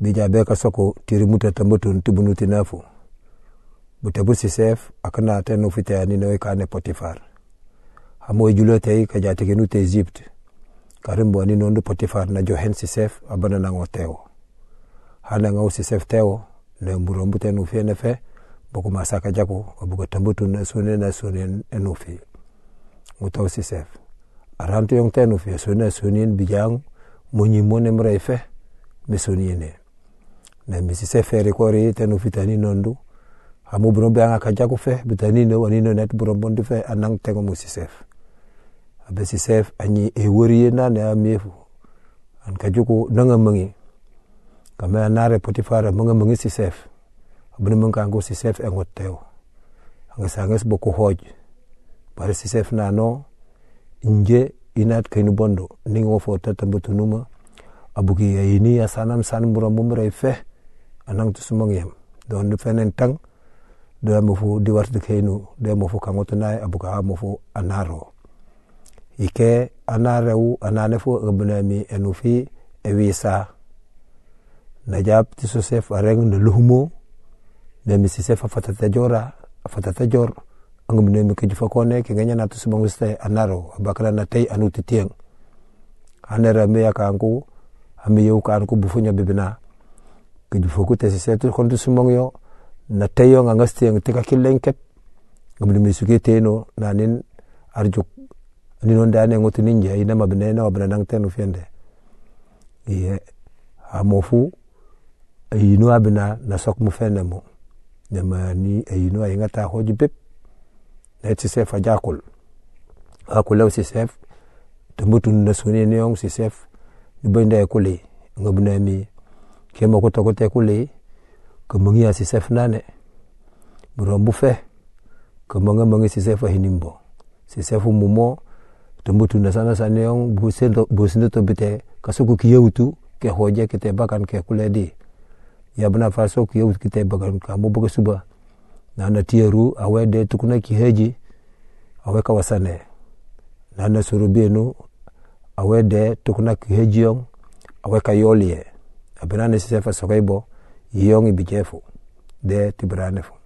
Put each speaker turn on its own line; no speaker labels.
bija be ka soko tiri muta tambutun tibunu tinafu butabu sisef akana tenu fite ani no ka ne potifar. Hamo julo te ka jate ke nute egypt. Karim bo no ndu potifar na johen sisef abana na ngoteo hana ngau sisef teo le mburo mbute nu fe ne fe masaka jako abugo tambutun na sune na sune enu fi ngutaw sisef arantu yong tenu fe sune sunin bijang munyi mone mre fe misoni ne na misi se fere kori tenu fitani nondu hamu buron be anga kajaku fe bitani no wani no net buron bondu fe anang musi sef. Abe si sef anyi e wori na ne amefu an kajuku nanga mangi kama anare potifara manga mangi si sef. Abune manga si sef engo teo. Anga sanges boko hoj. Bare si sef na no inje inat kainu bondo ningo fo tatambutunuma abuki ya ini ya sanam san buron bumbre fe anang tu sumang yam don du fenen tang do mo fu di warti kenu do mo fu nai abuka mo fu anaro. Ike anare u anane fu ngabna mi enu fi e wisa najab ti sosef areng de luhumo de mi si sefa fatata jora fatata jor ngabna mi kejufa kone ke nganya na wiste anaro. Abakala na tei anu titiang anera me yakanku ami yew kanku bufunya keju foku te si setu kontu sumong yo na teyo nga ngasti yang kilenket ngabli mi suke teno na nin arjuk ni non dane ngotu ninja ina mabne na nang tenu fiende iye amofu ayino abina na sok mu fene mo. Nyama ni ayino ay ngata hoji beb na ti sef ajakul akulaw si sef tambutun na suni ne yong si sef ni benda kuli ngabna mi ke mo ko to te kuli ko mangi asi sef nane. Buro bu fe mangi si sef hinimbo. Si sef mumo to mutu na sana sana yong bu sendo bu sendo to bite kasuku ki yewtu ke hoje ke te bakan ke kule di. Ya bana faso ki yewtu ke te bakan ka mo buga suba. Na na tieru awe de tukuna ki heji awe ka wasane. Na na surubienu awe de tukuna ki heji yong awe ka yolie abinane sisɛfa sɔgɔibɔ yiyɔŋi bijɛfo dɛ tibiranefo